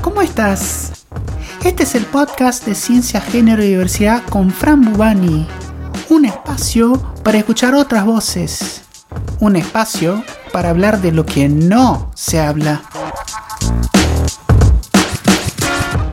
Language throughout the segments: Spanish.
¿cómo estás? Este es el podcast de Ciencia, Género y Diversidad con Fran Bubani. Un espacio para escuchar otras voces. Un espacio para hablar de lo que no se habla.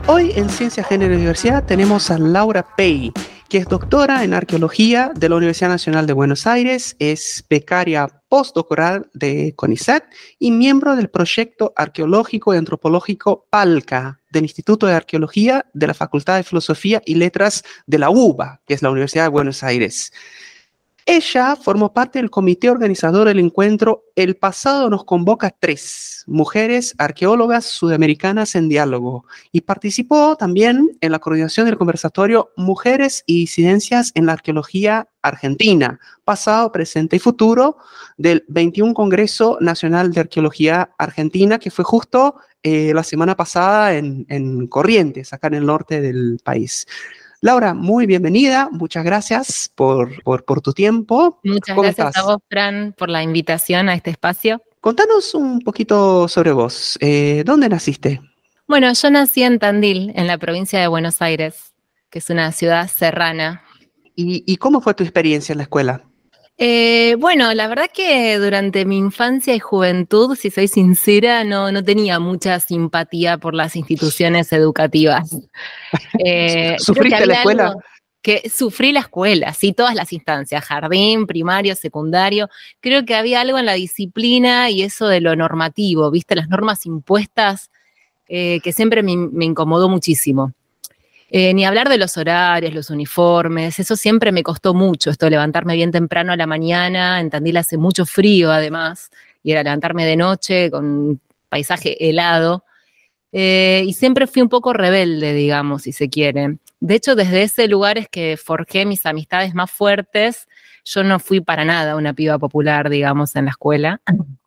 Hoy en Ciencia, Género y Diversidad tenemos a Laura Pei, que es doctora en arqueología de la Universidad Nacional de Buenos Aires, es becaria postdoctoral de CONICET y miembro del proyecto arqueológico y antropológico PALCA del Instituto de Arqueología de la Facultad de Filosofía y Letras de la UBA, que es la Universidad de Buenos Aires. Ella formó parte del comité organizador del encuentro El pasado nos convoca tres, mujeres arqueólogas sudamericanas en diálogo, y participó también en la coordinación del conversatorio Mujeres y disidencias en la arqueología argentina, pasado, presente y futuro, del 21 Congreso Nacional de Arqueología Argentina, que fue justo eh, la semana pasada en, en Corrientes, acá en el norte del país. Laura, muy bienvenida. Muchas gracias por, tu tiempo. Muchas gracias a vos, Fran, por la invitación a este espacio. Contanos un poquito sobre vos. Eh, ¿Dónde naciste? Bueno, yo nací en Tandil, en la provincia de Buenos Aires, que es una ciudad serrana. y cómo fue tu experiencia en la escuela? Eh, bueno, la verdad que durante mi infancia y juventud, si soy sincera, no, no tenía mucha simpatía por las instituciones educativas. Eh, ¿Sufriste la escuela? Que sufrí la escuela, sí, todas las instancias, jardín, primario, secundario. Creo que había algo en la disciplina y eso de lo normativo, viste, las normas impuestas, eh, que siempre me incomodó muchísimo. Eh, ni hablar de los horarios, los uniformes, eso siempre me costó mucho, esto levantarme bien temprano a la mañana, en Tandil hace mucho frío además, y era levantarme de noche con paisaje helado. Eh, y siempre fui un poco rebelde, digamos, si se quiere. De hecho, desde ese lugar es que forjé mis amistades más fuertes. Yo no fui para nada una piba popular, digamos, en la escuela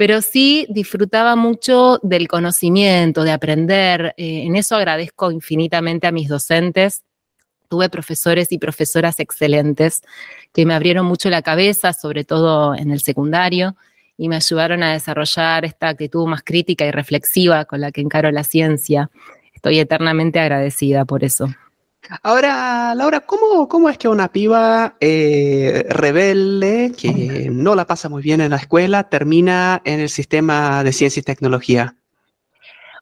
pero sí disfrutaba mucho del conocimiento, de aprender. Eh, en eso agradezco infinitamente a mis docentes. Tuve profesores y profesoras excelentes que me abrieron mucho la cabeza, sobre todo en el secundario, y me ayudaron a desarrollar esta actitud más crítica y reflexiva con la que encaro la ciencia. Estoy eternamente agradecida por eso. Ahora, Laura, ¿cómo, cómo es que una piba eh, rebelde, que no la pasa muy bien en la escuela, termina en el sistema de ciencia y tecnología?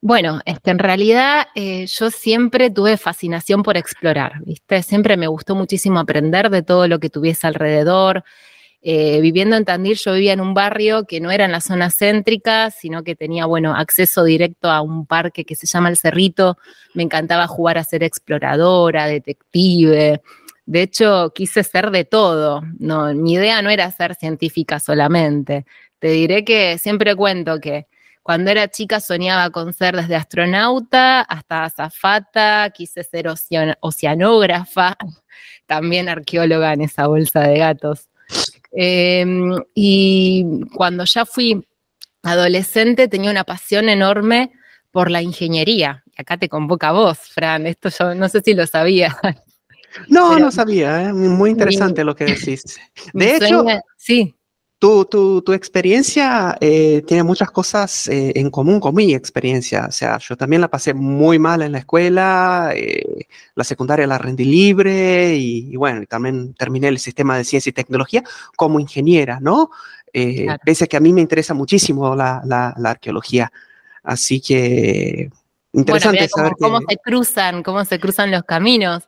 Bueno, este, en realidad eh, yo siempre tuve fascinación por explorar, ¿viste? Siempre me gustó muchísimo aprender de todo lo que tuviese alrededor, eh, viviendo en Tandil, yo vivía en un barrio que no era en la zona céntrica, sino que tenía, bueno, acceso directo a un parque que se llama El Cerrito. Me encantaba jugar a ser exploradora, detective. De hecho, quise ser de todo. No, mi idea no era ser científica solamente. Te diré que siempre cuento que cuando era chica soñaba con ser desde astronauta hasta azafata, quise ser oceanógrafa, también arqueóloga en esa bolsa de gatos. Em, y cuando ya fui adolescente tenía una pasión enorme por la ingeniería. Acá te convoca vos, Fran, esto yo no sé si lo sabía. No, no sabía, ¿eh? muy interesante lo que decís. De hecho, sí. Tu, tu, tu experiencia eh, tiene muchas cosas eh, en común con mi experiencia. O sea, yo también la pasé muy mal en la escuela, eh, la secundaria la rendí libre y, bueno, también terminé el sistema de ciencia y tecnología como ingeniera, ¿no? Pese a que a mí me interesa muchísimo la, la, arqueología. Así que interesante saber cómo se cruzan, cómo se cruzan los caminos.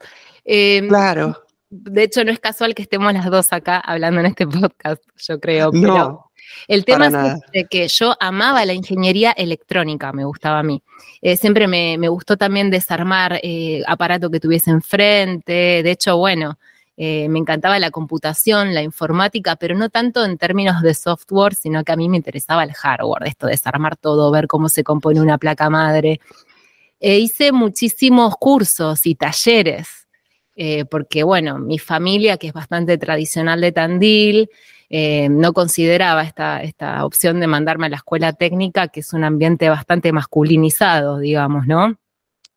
Em, claro de hecho, no es casual que estemos las dos acá hablando en este podcast, yo creo. Pero el tema es que yo amaba la ingeniería electrónica, me gustaba a mí. Eh, siempre me, gustó también desarmar eh, aparato que tuviese enfrente. De hecho, bueno, eh, me encantaba la computación, la informática, pero no tanto en términos de software, sino que a mí me interesaba el hardware, esto de desarmar todo, ver cómo se compone una placa madre. hice muchísimos cursos y talleres eh, porque bueno, mi familia, que es bastante tradicional de Tandil, eh, no consideraba esta, esta opción de mandarme a la escuela técnica, que es un ambiente bastante masculinizado, digamos, ¿no?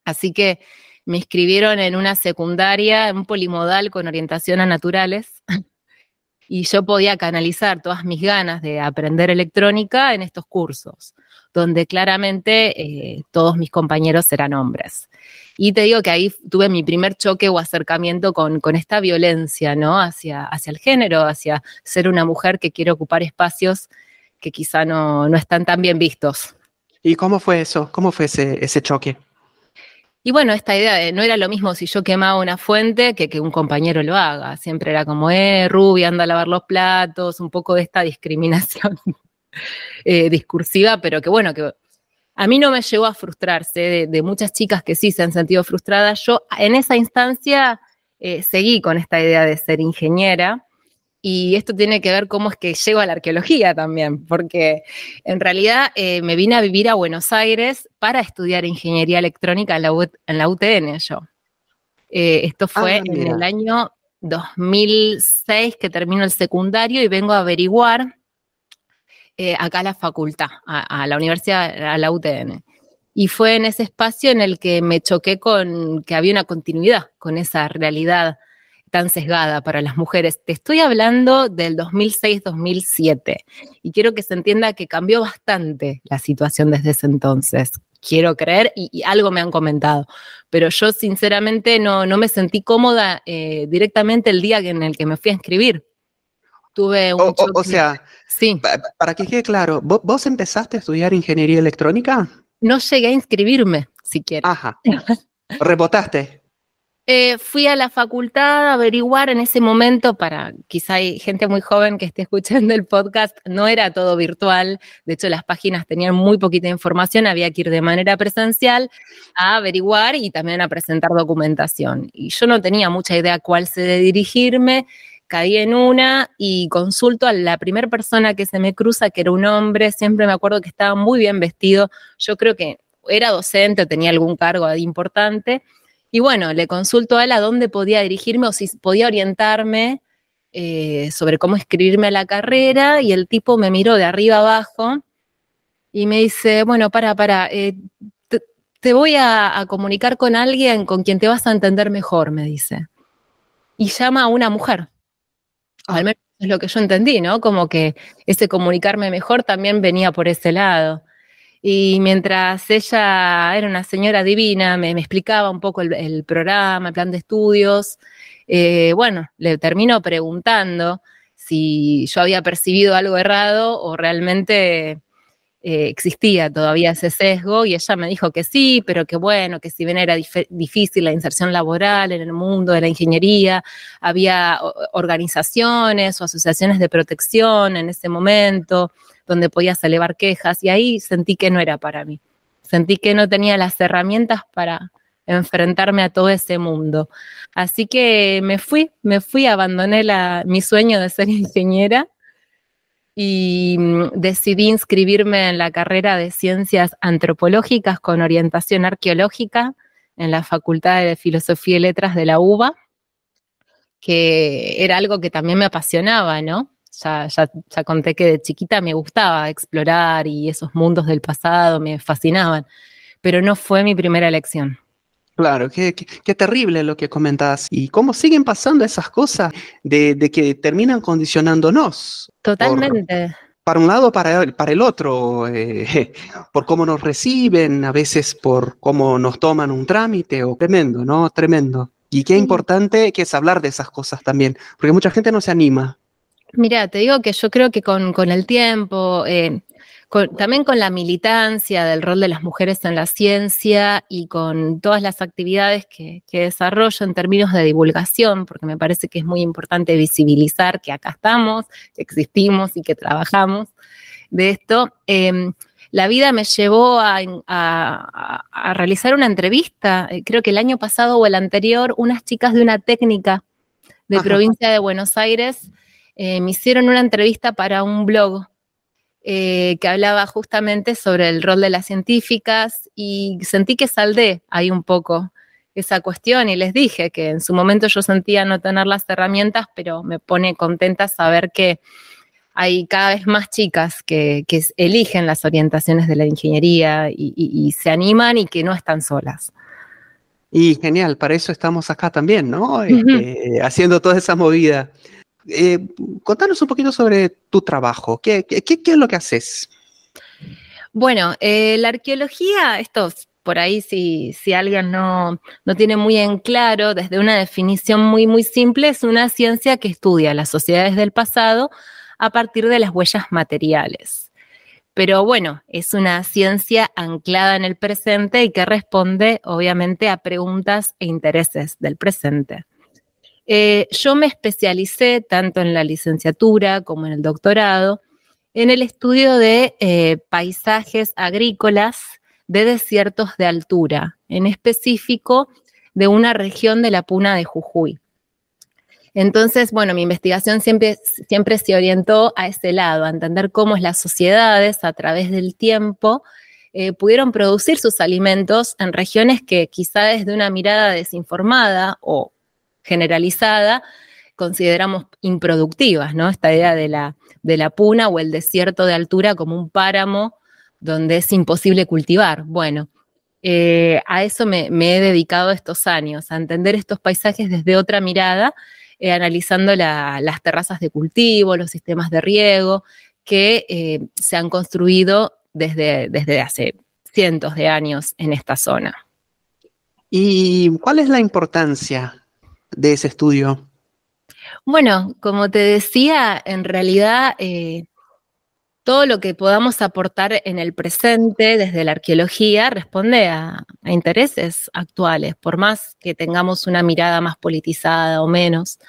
Así que me inscribieron en una secundaria, un polimodal con orientación a naturales, y yo podía canalizar todas mis ganas de aprender electrónica en estos cursos. donde claramente eh, todos mis compañeros eran hombres. Y te digo que ahí tuve mi primer choque o acercamiento con, esta violencia, ¿no? Hacia, hacia el género, hacia ser una mujer que quiere ocupar espacios que quizá no, no están tan bien vistos. ¿Y cómo fue eso? ¿Cómo fue ese, ese choque? Y bueno, esta idea de no era lo mismo si yo quemaba una fuente que que un compañero lo haga. Siempre era como, eh, rubia, anda a lavar los platos, un poco de esta discriminación eh, discursiva, pero que bueno, que a mí no me llegó a frustrarse, de, muchas chicas que sí se han sentido frustradas. Yo en esa instancia eh, seguí con esta idea de ser ingeniera y esto tiene que ver cómo es que llego a la arqueología también, porque en realidad eh, me vine a vivir a Buenos Aires para estudiar ingeniería electrónica en la, UTN yo. Eh, esto fue ah, en el año 2006 que termino el secundario y vengo a averiguar eh, acá a la facultad, a, la universidad, a la UTN. Y fue en ese espacio en el que me choqué con que había una continuidad con esa realidad tan sesgada para las mujeres. Te estoy hablando del 2006-2007 y quiero que se entienda que cambió bastante la situación desde ese entonces. Quiero creer y, algo me han comentado, pero yo sinceramente no, no me sentí cómoda eh, directamente el día en el que me fui a inscribir. Tuve un... O, sea, sí. para que quede claro, ¿vos, empezaste a estudiar ingeniería electrónica? No llegué a inscribirme, siquiera. Ajá. Rebotaste. Eh, fui a la facultad a averiguar en ese momento para, quizá hay gente muy joven que esté escuchando el podcast, no era todo virtual, de hecho las páginas tenían muy poquita información, había que ir de manera presencial a averiguar y también a presentar documentación. Y yo no tenía mucha idea cuál se de dirigirme, caí en una y consulto a la primera persona que se me cruza, que era un hombre, siempre me acuerdo que estaba muy bien vestido, yo creo que era docente, tenía algún cargo importante y bueno, le consulto a él a dónde podía dirigirme o si podía orientarme eh, sobre cómo escribirme a la carrera y el tipo me miró de arriba abajo y me dice, bueno, para, para, eh, te, voy a, comunicar con alguien con quien te vas a entender mejor, me dice. Y llama a una mujer. Al menos es lo que yo entendí, ¿no? Como que ese comunicarme mejor también venía por ese lado. Y mientras ella era una señora divina, me, explicaba un poco el, programa, el plan de estudios, eh, bueno, le termino preguntando si yo había percibido algo errado o realmente eh, existía todavía ese sesgo y ella me dijo que sí, pero que bueno, que si bien era difícil la inserción laboral en el mundo de la ingeniería, había organizaciones o asociaciones de protección en ese momento donde podías elevar quejas y ahí sentí que no era para mí. Sentí que no tenía las herramientas para enfrentarme a todo ese mundo. Así que me fui, me fui, abandoné la, mi sueño de ser ingeniera y mm, decidí inscribirme en la carrera de ciencias antropológicas con orientación arqueológica en la Facultad de Filosofía y Letras de la UBA, que era algo que también me apasionaba, ¿no? Ya, ya, ya conté que de chiquita me gustaba explorar y esos mundos del pasado me fascinaban, pero no fue mi primera elección. Claro, qué, qué, terrible lo que comentas. ¿Y cómo siguen pasando esas cosas de, que terminan condicionándonos? Totalmente. para un lado, para, para el otro, eh, por cómo nos reciben, a veces por cómo nos toman un trámite, o tremendo, ¿no? Tremendo. Y qué importante que es hablar de esas cosas también, porque mucha gente no se anima. Mira, te digo que yo creo que con, el tiempo, eh, también con la militancia del rol de las mujeres en la ciencia y con todas las actividades que, desarrollo en términos de divulgación, porque me parece que es muy importante visibilizar que acá estamos, que existimos y que trabajamos de esto. Em, la vida me llevó a, realizar una entrevista, eh, creo que el año pasado o el anterior, unas chicas de una técnica de provincia de Buenos Aires eh, me hicieron una entrevista para un blog eh, que hablaba justamente sobre el rol de las científicas y sentí que saldé ahí un poco esa cuestión y les dije que en su momento yo sentía no tener las herramientas, pero me pone contenta saber que hay cada vez más chicas que, eligen las orientaciones de la ingeniería y, se animan y que no están solas. Y genial, para eso estamos acá también, ¿no? Este, haciendo toda esa movida. Eh, contanos un poquito sobre tu trabajo. ¿Qué, es lo que haces? Bueno, eh, la arqueología, esto por ahí si, si alguien no, no, tiene muy en claro, desde una definición muy, muy simple, es una ciencia que estudia las sociedades del pasado a partir de las huellas materiales. Pero bueno, es una ciencia anclada en el presente y que responde obviamente a preguntas e intereses del presente. Eh, yo me especialicé tanto en la licenciatura como en el doctorado en el estudio de eh, paisajes agrícolas de desiertos de altura, en específico de una región de la Puna de Jujuy. Entonces, bueno, mi investigación siempre, siempre se orientó a ese lado, a entender cómo las sociedades a través del tiempo eh, pudieron producir sus alimentos en regiones que quizá desde una mirada desinformada o generalizada consideramos improductivas, ¿no? Esta idea de la, de la puna o el desierto de altura como un páramo donde es imposible cultivar. Bueno, eh, a eso me, he dedicado estos años, a entender estos paisajes desde otra mirada, eh, analizando las terrazas de cultivo, los sistemas de riego que eh, se han construido desde, desde hace cientos de años en esta zona. ¿Y cuál es la importancia de ese estudio? Bueno, como te decía, en realidad todo lo que podamos aportar en el presente desde la arqueología responde a, intereses actuales, por más que tengamos una mirada más politizada o menos.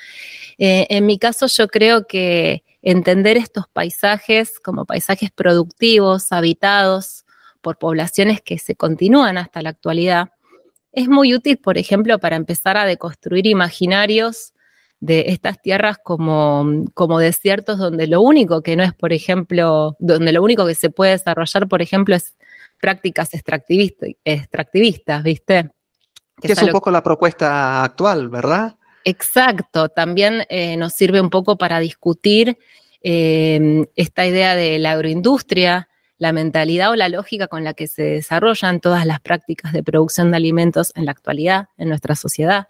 Eh, en mi caso yo creo que entender estos paisajes como paisajes productivos, habitados por poblaciones que se continúan hasta la actualidad, es muy útil, por ejemplo, para empezar a deconstruir imaginarios de estas tierras como, como desiertos donde lo único que no es, por ejemplo, donde lo único que se puede desarrollar, por ejemplo, es prácticas extractivistas, ¿viste? Que, es un poco la propuesta actual, ¿verdad? Exacto, también eh, nos sirve un poco para discutir em, esta idea de la agroindustria, la mentalidad o la lógica con la que se desarrollan todas las prácticas de producción de alimentos en la actualidad en nuestra sociedad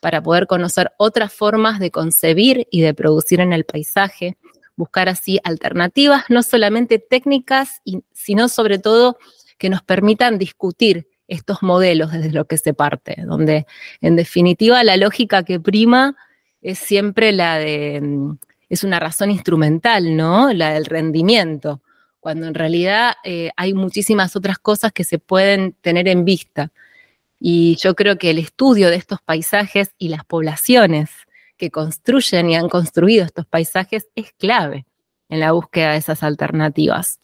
para poder conocer otras formas de concebir y de producir en el paisaje, buscar así alternativas, no solamente técnicas, sino sobre todo que nos permitan discutir estos modelos desde lo que se parte, donde en definitiva la lógica que prima es siempre la de, mm, es una razón instrumental, ¿no? La del rendimiento, cuando en realidad eh, hay muchísimas otras cosas que se pueden tener en vista. Y yo creo que el estudio de estos paisajes y las poblaciones que construyen y han construido estos paisajes es clave en la búsqueda de esas alternativas.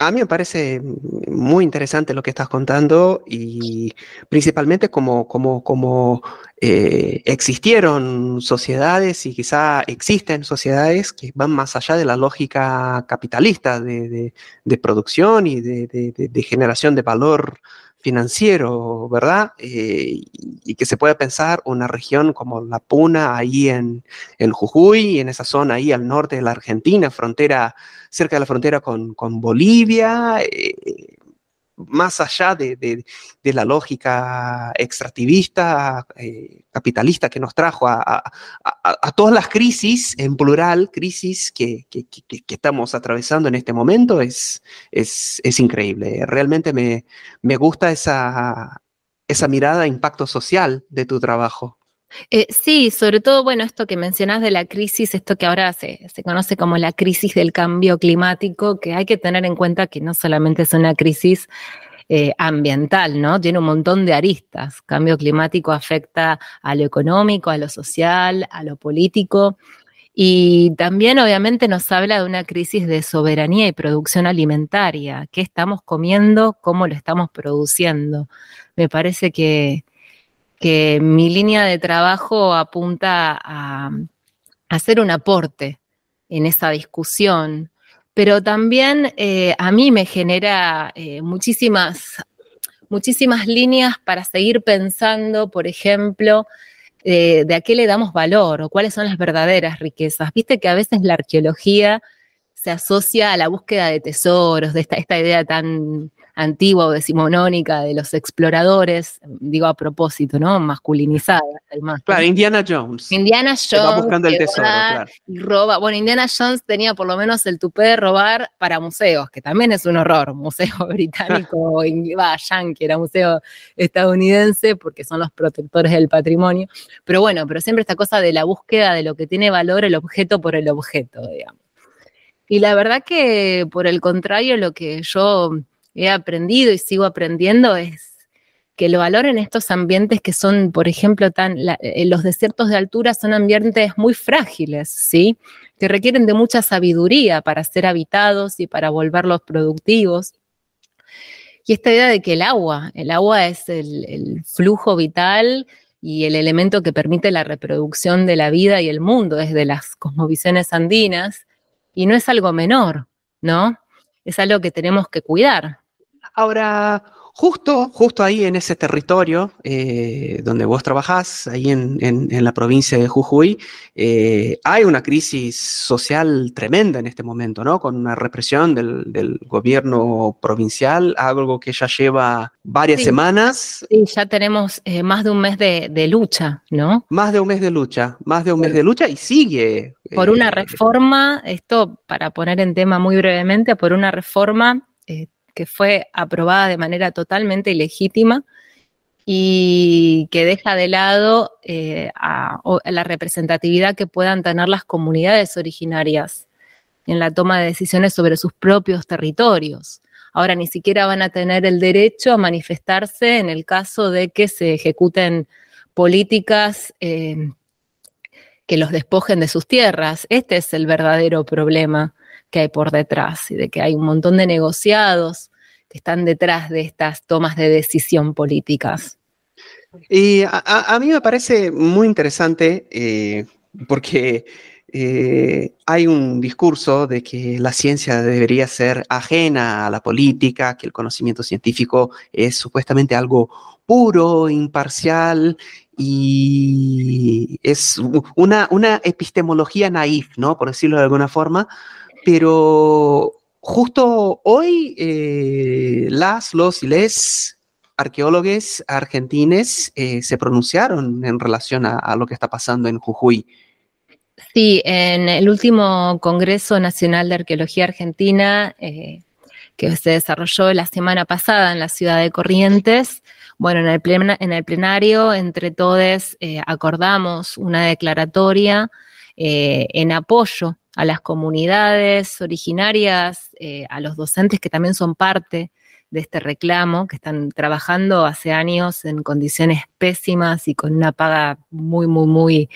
A mí me parece muy interesante lo que estás contando y principalmente como, eh, existieron sociedades y quizá existen sociedades que van más allá de la lógica capitalista de, producción y de, generación de valor financiero, ¿verdad? Eh, y que se puede pensar una región como la Puna, ahí en, el Jujuy, en esa zona ahí al norte de la Argentina, frontera, cerca de la frontera con, Bolivia, eh, más allá de, la lógica extractivista, eh, capitalista que nos trajo a, todas las crisis, en plural, crisis que, estamos atravesando en este momento, es, es, increíble. Realmente me, me gusta esa, esa mirada a impacto social de tu trabajo. Eh, sí, sobre todo, bueno, esto que mencionas de la crisis, esto que ahora se, conoce como la crisis del cambio climático, que hay que tener en cuenta que no solamente es una crisis eh, ambiental, ¿no? Tiene un montón de aristas. Cambio climático afecta a lo económico, a lo social, a lo político. Y también obviamente nos habla de una crisis de soberanía y producción alimentaria. ¿Qué estamos comiendo? ¿Cómo lo estamos produciendo? Me parece que, que mi línea de trabajo apunta a, hacer un aporte en esa discusión, pero también eh, a mí me genera eh, muchísimas, muchísimas líneas para seguir pensando, por ejemplo, eh, de a qué le damos valor o cuáles son las verdaderas riquezas. Viste que a veces la arqueología se asocia a la búsqueda de tesoros, de esta, esta idea tan antigua o decimonónica de los exploradores, digo a propósito, ¿no? Masculinizada, además. Claro, Indiana Jones. Indiana Jones. Va buscando el tesoro, claro. Y roba. Bueno, Indiana Jones tenía por lo menos el tupé de robar para museos, que también es un horror. Museo británico, va, yankee, era museo estadounidense, porque son los protectores del patrimonio. Pero bueno, pero siempre esta cosa de la búsqueda de lo que tiene valor el objeto por el objeto, digamos. Y la verdad que, por el contrario, lo que yo he aprendido y sigo aprendiendo es que el valor en estos ambientes que son, por ejemplo, tan, eh, los desiertos de altura son ambientes muy frágiles, ¿sí? Que requieren de mucha sabiduría para ser habitados y para volverlos productivos. Y esta idea de que el agua, el agua es el, el flujo vital y el elemento que permite la reproducción de la vida y el mundo desde las cosmovisiones andinas, y no es algo menor, ¿no? Es algo que tenemos que cuidar. Ahora, Justo, justo ahí en ese territorio eh, donde vos trabajás, ahí en, la provincia de Jujuy, eh, hay una crisis social tremenda en este momento, ¿no? Con una represión del, gobierno provincial, algo que ya lleva varias semanas. Sí, ya tenemos eh, más de un mes de, lucha, ¿no? Más de un mes de lucha, más de un mes de lucha y sigue. Por una reforma, esto para poner en tema muy brevemente, por una reforma que fue aprobada de manera totalmente ilegítima y que deja de lado eh, la representatividad que puedan tener las comunidades originarias en la toma de decisiones sobre sus propios territorios. Ahora ni siquiera van a tener el derecho a manifestarse en el caso de que se ejecuten políticas eh, que los despojen de sus tierras. Este es el verdadero problema que hay por detrás y de que hay un montón de negociados que están detrás de estas tomas de decisión políticas. Y a, mí me parece muy interesante eh, porque eh, hay un discurso de que la ciencia debería ser ajena a la política, que el conocimiento científico es supuestamente algo puro, imparcial y es una, una epistemología naif, ¿no? Por decirlo de alguna forma, pero justo hoy eh, las, los y les arqueólogos argentines eh, se pronunciaron en relación a, lo que está pasando en Jujuy. Sí, en el último Congreso Nacional de Arqueología Argentina, eh, que se desarrolló la semana pasada en la ciudad de Corrientes, bueno, en el, en el plenario, entre todos, acordamos una declaratoria en apoyo a las comunidades originarias, eh, a los docentes que también son parte de este reclamo, que están trabajando hace años en condiciones pésimas y con una paga muy, muy, muy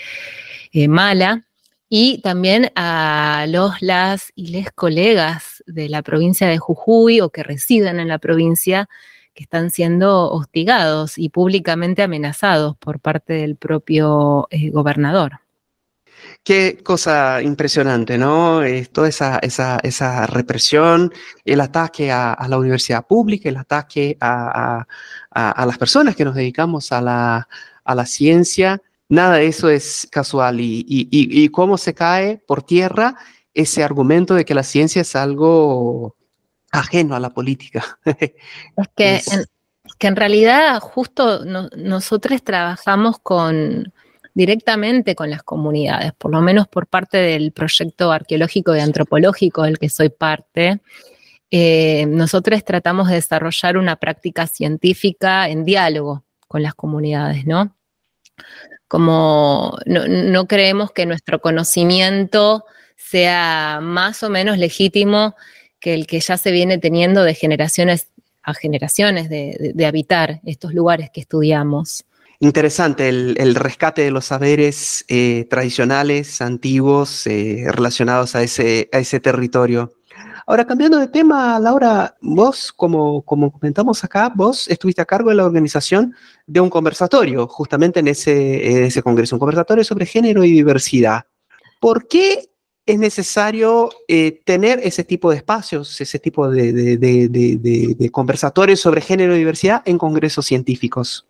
eh, mala. Y también a los, las y les colegas de la provincia de Jujuy o que residen en la provincia que están siendo hostigados y públicamente amenazados por parte del propio eh, gobernador. Qué cosa impresionante, ¿no? Es toda esa, esa, esa, represión, el ataque a, la universidad pública, el ataque a, a, las personas que nos dedicamos a la, a la ciencia. Nada de eso es casual. Y, y, y, cómo se cae por tierra ese argumento de que la ciencia es algo ajeno a la política. Es que, En, que en realidad justo nosotros trabajamos con directamente con las comunidades, por lo menos por parte del proyecto arqueológico y antropológico del que soy parte. Eh, nosotros tratamos de desarrollar una práctica científica en diálogo con las comunidades, ¿no? Como no, creemos que nuestro conocimiento sea más o menos legítimo que el que ya se viene teniendo de generaciones a generaciones de habitar estos lugares que estudiamos. Interesante el, rescate de los saberes eh, tradicionales, antiguos, eh, relacionados a ese, a ese territorio. Ahora, cambiando de tema, Laura, vos, como, como comentamos acá, vos estuviste a cargo de la organización de un conversatorio, justamente en ese, ese congreso, un conversatorio sobre género y diversidad. ¿Por qué es necesario eh, tener ese tipo de espacios, ese tipo de, de, de, de conversatorios sobre género y diversidad en congresos científicos?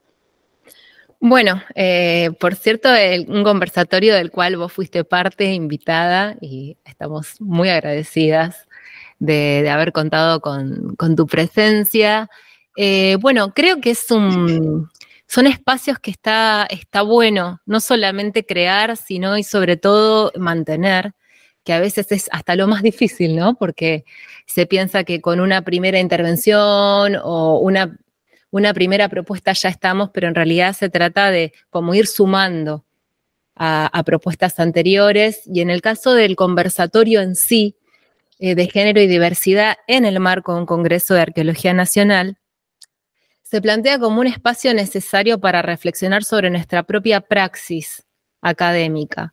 Bueno, eh, por cierto, un conversatorio del cual vos fuiste parte, invitada, y estamos muy agradecidas de, haber contado con, tu presencia. Eh, bueno, creo que es un, son espacios que está, está bueno no solamente crear, sino y sobre todo mantener, que a veces es hasta lo más difícil, ¿no? Porque se piensa que con una primera intervención o una, una primera propuesta ya estamos, pero en realidad se trata de como ir sumando a, propuestas anteriores. Y en el caso del conversatorio en sí, eh, de género y diversidad en el marco de un Congreso de Arqueología Nacional, se plantea como un espacio necesario para reflexionar sobre nuestra propia praxis académica.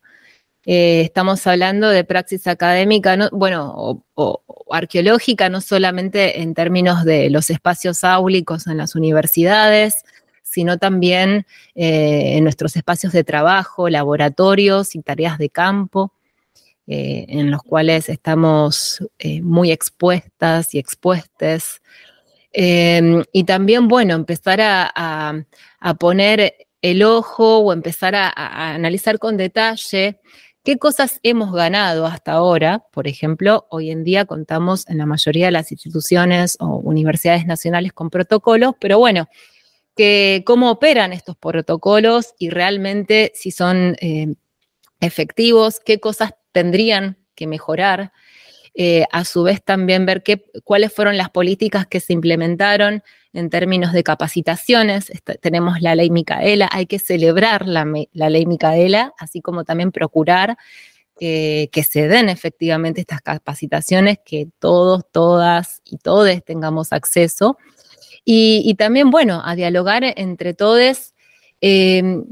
Eh, estamos hablando de praxis académica, bueno, o, arqueológica, no solamente en términos de los espacios áulicos en las universidades, sino también eh, en nuestros espacios de trabajo, laboratorios y tareas de campo, eh, en los cuales estamos muy expuestas y expuestes. Em, y también, bueno, empezar a, poner el ojo o empezar a, a analizar con detalle ¿Qué cosas hemos ganado hasta ahora? Por ejemplo, hoy en día contamos en la mayoría de las instituciones o universidades nacionales con protocolos, pero bueno, cómo operan estos protocolos y realmente si son eh, efectivos, qué cosas tendrían que mejorar. Eh, a su vez también ver qué, cuáles fueron las políticas que se implementaron en términos de capacitaciones. tenemos la ley Micaela, hay que celebrar la, ley Micaela, así como también procurar que se den efectivamente estas capacitaciones, que todos, todas y todes tengamos acceso. Y, también, bueno, a dialogar entre todos em,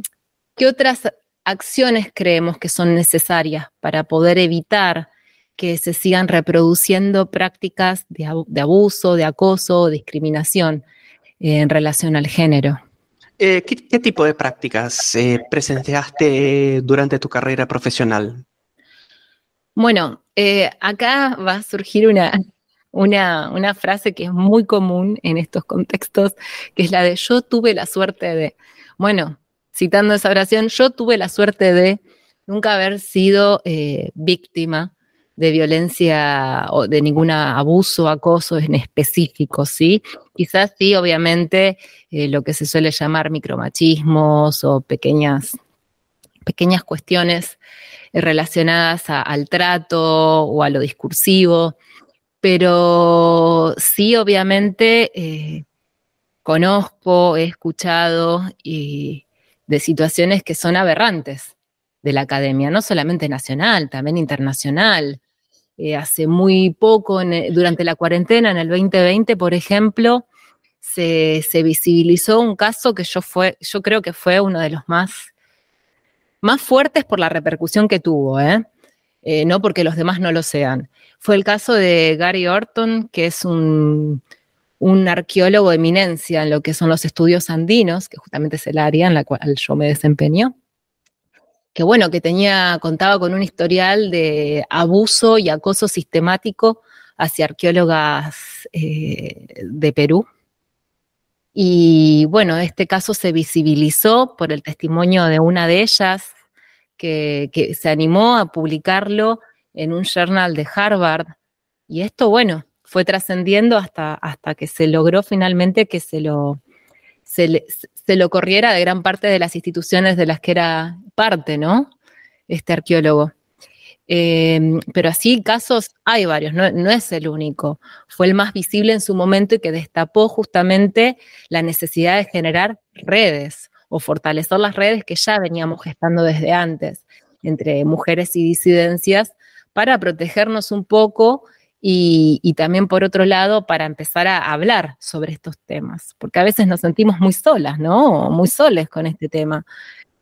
qué otras acciones creemos que son necesarias para poder evitar que se sigan reproduciendo prácticas de, abuso, de acoso, discriminación eh, en relación al género. Eh, ¿qué, tipo de prácticas eh, presenciaste durante tu carrera profesional? Bueno, acá va a surgir una, una, frase que es muy común en estos contextos, que es la de yo tuve la suerte de, bueno, citando esa oración, yo tuve la suerte de nunca haber sido eh, víctima de violencia o de ningún abuso, acoso en específico, ¿sí? Quizás sí, obviamente, eh, lo que se suele llamar micromachismos o pequeñas, pequeñas cuestiones relacionadas al trato o a lo discursivo, pero sí, obviamente, eh, conozco, he escuchado de situaciones que son aberrantes de la academia, no solamente nacional, también internacional. Eh, hace muy poco, durante la cuarentena, en el 2020, por ejemplo, se, visibilizó un caso que yo, creo que fue uno de los más, más fuertes por la repercusión que tuvo, ¿eh? no porque los demás no lo sean fue el caso de Gary Orton, que es un, arqueólogo de eminencia en lo que son los estudios andinos, que justamente es el área en la cual yo me desempeño, que bueno, que tenía, contaba con un historial de abuso y acoso sistemático hacia arqueólogas eh, de Perú. Y bueno, este caso se visibilizó por el testimonio de una de ellas que, se animó a publicarlo en un journal de Harvard. Y esto, bueno, fue trascendiendo hasta, hasta que se logró finalmente que se lo, se, lo corriera de gran parte de las instituciones de las que era parte, ¿no? Este arqueólogo. Em, pero así casos hay varios, no, no, es el único. Fue el más visible en su momento y que destapó justamente la necesidad de generar redes o fortalecer las redes que ya veníamos gestando desde antes entre mujeres y disidencias para protegernos un poco y, también por otro lado para empezar a hablar sobre estos temas, porque a veces nos sentimos muy solas, ¿no? Muy soles con este tema.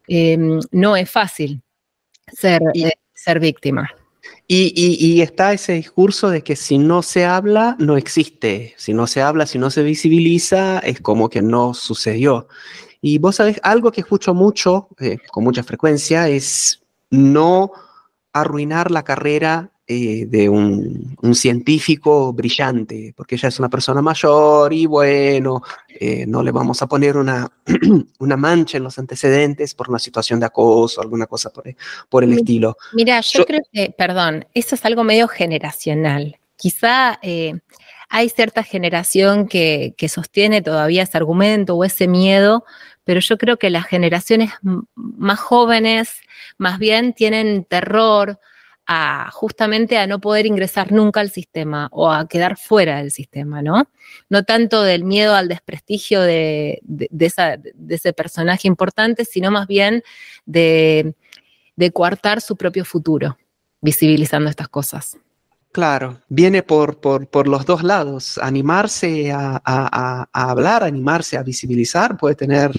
Em, no es fácil ser, eh, ser víctima. Y, está ese discurso de que si no se habla, no existe. Si no se habla, si no se visibiliza, es como que no sucedió. Y vos sabés, algo que escucho mucho, eh, con mucha frecuencia, es no arruinar la carrera eh, de un, científico brillante, porque ella es una persona mayor y bueno, eh, no le vamos a poner una, una mancha en los antecedentes por una situación de acoso, alguna cosa por, por el estilo. Mira, yo, creo que, perdón, eso es algo medio generacional. quizá eh, hay cierta generación que, sostiene todavía ese argumento o ese miedo, pero yo creo que las generaciones más jóvenes más bien tienen terror a justamente a no poder ingresar nunca al sistema o a quedar fuera del sistema, ¿no? No tanto del miedo al desprestigio de, ese personaje importante, sino más bien de, coartar su propio futuro, visibilizando estas cosas. Claro, viene por, por, los dos lados. Animarse a, hablar, animarse a visibilizar puede tener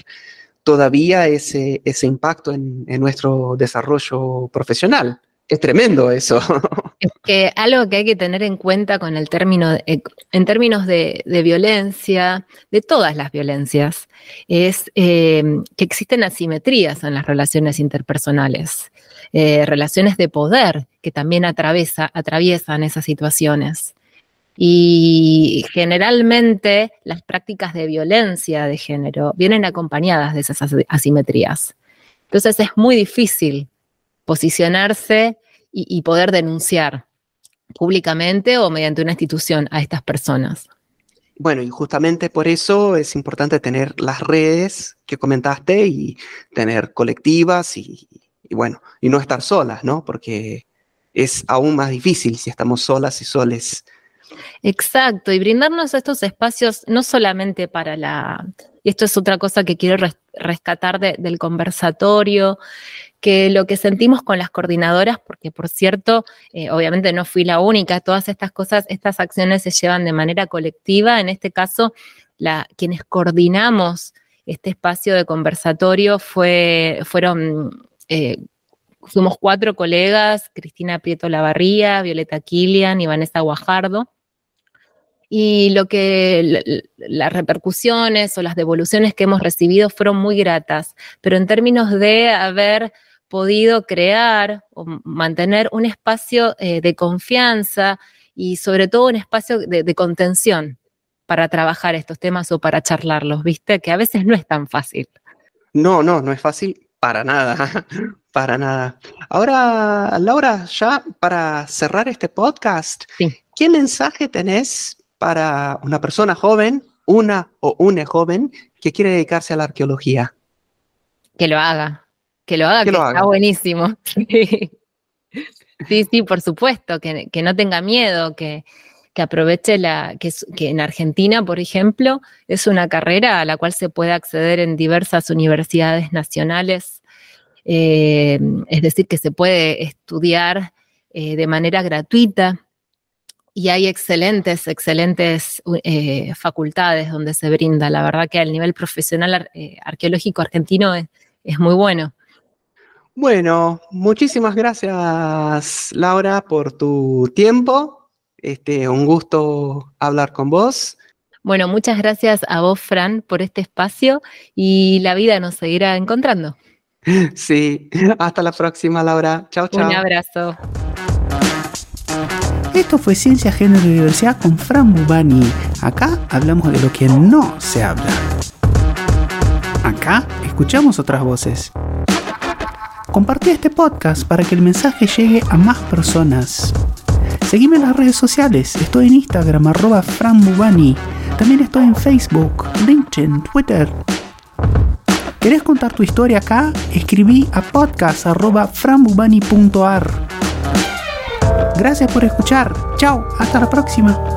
todavía ese, ese impacto en, en nuestro desarrollo profesional es tremendo eso. Es que algo que hay que tener en cuenta con el término, eh, en términos de, violencia, de todas las violencias, es eh, que existen asimetrías en las relaciones interpersonales, eh, relaciones de poder que también atraviesa, atraviesan esas situaciones. Y generalmente las prácticas de violencia de género vienen acompañadas de esas asimetrías. Entonces es muy difícil posicionarse y, poder denunciar públicamente o mediante una institución a estas personas. Bueno, y justamente por eso es importante tener las redes que comentaste y tener colectivas y, bueno, y no estar solas, ¿no? Porque es aún más difícil si estamos solas y soles. Exacto, y brindarnos estos espacios no solamente para la, y esto es otra cosa que quiero rescatar del conversatorio, que lo que sentimos con las coordinadoras, porque por cierto, eh, obviamente no fui la única, todas estas cosas, estas acciones se llevan de manera colectiva, en este caso, la, quienes coordinamos este espacio de conversatorio fue, fueron, eh, fuimos cuatro colegas, Cristina Prieto Lavarría, Violeta Kilian y Vanessa Guajardo. Y lo que las repercusiones o las devoluciones que hemos recibido fueron muy gratas, pero en términos de haber podido crear o mantener un espacio eh, de confianza y sobre todo un espacio de, contención para trabajar estos temas o para charlarlos, ¿viste? Que a veces no es tan fácil. No, no, no es fácil para nada, para nada. Ahora, Laura, ya para cerrar este podcast, ¿qué mensaje tenés para una persona joven, una o una joven que quiere dedicarse a la arqueología? Que lo haga, que lo haga, que, está buenísimo. Sí. sí, por supuesto, que, no tenga miedo, que, aproveche la, que, en Argentina, por ejemplo, es una carrera a la cual se puede acceder en diversas universidades nacionales, eh, es decir, que se puede estudiar eh, de manera gratuita y hay excelentes, excelentes eh, facultades donde se brinda. La verdad que el nivel profesional arqueológico argentino es muy bueno. Bueno, muchísimas gracias Laura por tu tiempo. Este, un gusto hablar con vos. Bueno, muchas gracias a vos, Fran, por este espacio y la vida nos seguirá encontrando. Sí, hasta la próxima, Laura. Chao, chao. Un abrazo. Esto fue Ciencia, Género y Diversidad con Fran Bubani. Acá hablamos de lo que no se habla. Acá escuchamos otras voces. Compartí este podcast para que el mensaje llegue a más personas. Seguime en las redes sociales. Estoy en Instagram, arroba franbubani. También estoy en Facebook, LinkedIn, Twitter. ¿Querés contar tu historia acá? Escribí a podcast.frambubani.ar. Gracias por escuchar. Chao, hasta la próxima.